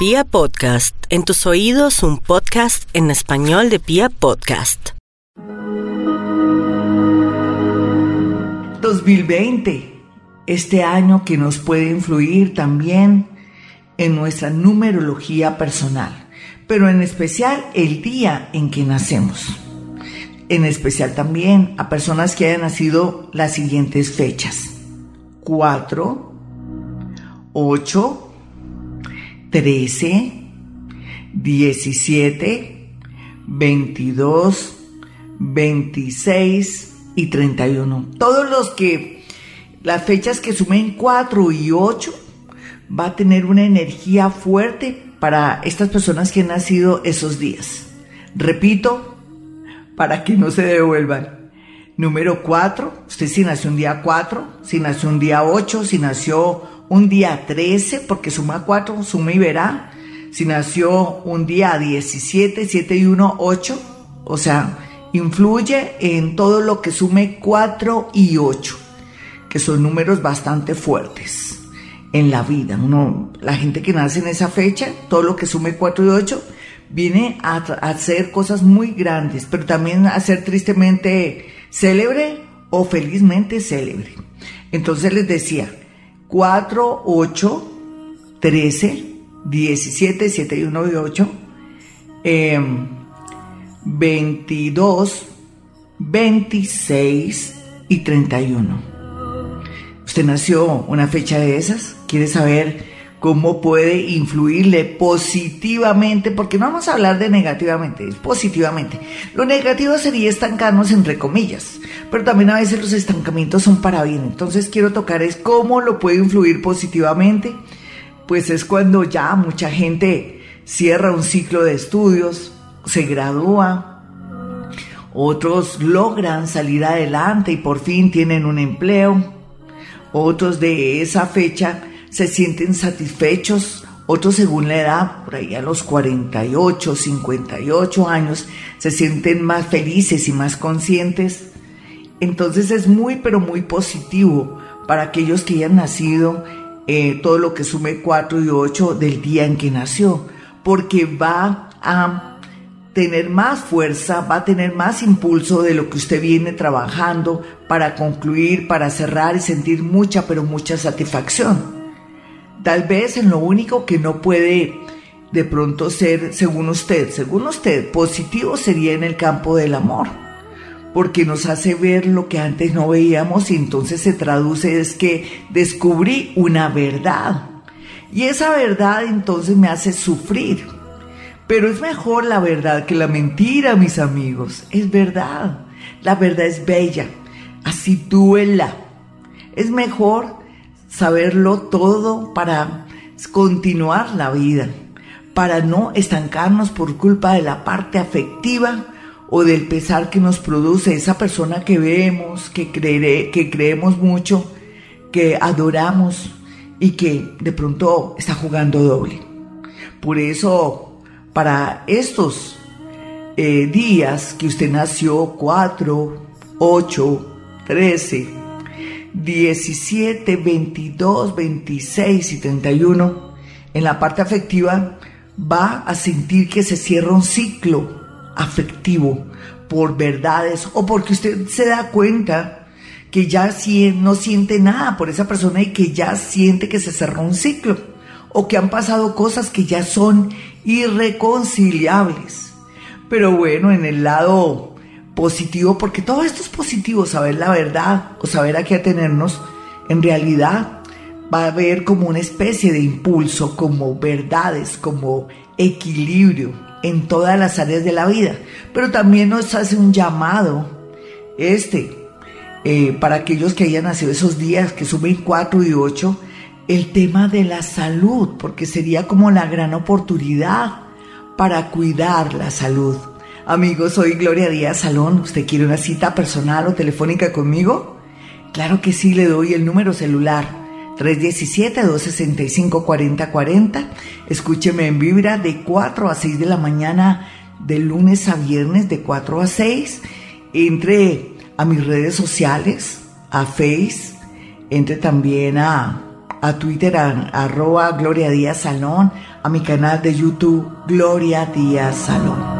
Pia Podcast, en tus oídos un podcast en español de Pia Podcast. 2020, este año que nos puede influir también en nuestra numerología personal, pero en especial el día en que nacemos. En especial también a personas que hayan nacido las siguientes fechas. 4, 8, 13, 17, 22, 26 y 31. Todos los que, las fechas que sumen 4 y 8, va a tener una energía fuerte para estas personas que han nacido esos días. Repito, para que no se devuelvan. Número 4, usted si nació un día 4, si nació un día 8, si nació un día 13, porque suma 4, suma y verá. Si nació un día 17, 7 y 1, 8. O sea, influye en todo lo que sume 4 y 8, que son números bastante fuertes en la vida. Uno, la gente que nace en esa fecha, todo lo que sume 4 y 8, viene a, a hacer cosas muy grandes, pero también a ser tristemente célebre o felizmente célebre. Entonces les decía, 4, 8, 13, 17, 7 y 1 y 8, 22, 26 y 31. ¿Usted nació una fecha de esas? ¿Quiere saber cómo puede influirle positivamente? Porque no vamos a hablar de negativamente, es positivamente. Lo negativo sería estancarnos entre comillas pero también a veces los estancamientos son para bien. Entonces quiero tocar es cómo lo puede influir positivamente. Pues es cuando ya mucha gente cierra un ciclo de estudios, se gradúa, otros logran salir adelante y por fin tienen un empleo, otros de esa fecha se sienten satisfechos, otros según la edad, por ahí a los 48, 58 años, se sienten más felices y más conscientes entonces es muy, pero muy positivo para aquellos que hayan nacido eh, todo lo que sume 4 y 8 del día en que nació, porque va a tener más fuerza, va a tener más impulso de lo que usted viene trabajando para concluir, para cerrar y sentir mucha, pero mucha satisfacción. Tal vez en lo único que no puede de pronto ser, según usted, según usted, positivo sería en el campo del amor porque nos hace ver lo que antes no veíamos y entonces se traduce es que descubrí una verdad. Y esa verdad entonces me hace sufrir. Pero es mejor la verdad que la mentira, mis amigos. Es verdad. La verdad es bella. Así duela. Es mejor saberlo todo para continuar la vida, para no estancarnos por culpa de la parte afectiva o del pesar que nos produce esa persona que vemos, que, que creemos mucho, que adoramos y que de pronto está jugando doble. Por eso, para estos eh, días que usted nació, 4, 8, 13, 17, 22, 26 y 31, en la parte afectiva va a sentir que se cierra un ciclo afectivo por verdades o porque usted se da cuenta que ya no siente nada por esa persona y que ya siente que se cerró un ciclo o que han pasado cosas que ya son irreconciliables. Pero bueno, en el lado positivo, porque todo esto es positivo, saber la verdad o saber a qué atenernos, en realidad va a haber como una especie de impulso, como verdades, como equilibrio, en todas las áreas de la vida, pero también nos hace un llamado, este, eh, para aquellos que hayan nacido esos días, que suben 4 y 8, el tema de la salud, porque sería como la gran oportunidad para cuidar la salud. Amigos, soy Gloria Díaz Salón. ¿Usted quiere una cita personal o telefónica conmigo? Claro que sí, le doy el número celular 317-265-4040. Escúcheme en Vibra de 4 a 6 de la mañana, de lunes a viernes, de 4 a 6. Entre a mis redes sociales, a Face, entre también a a Twitter a, arroba Gloria Díaz Salón, a mi canal de YouTube Gloria Díaz Salón.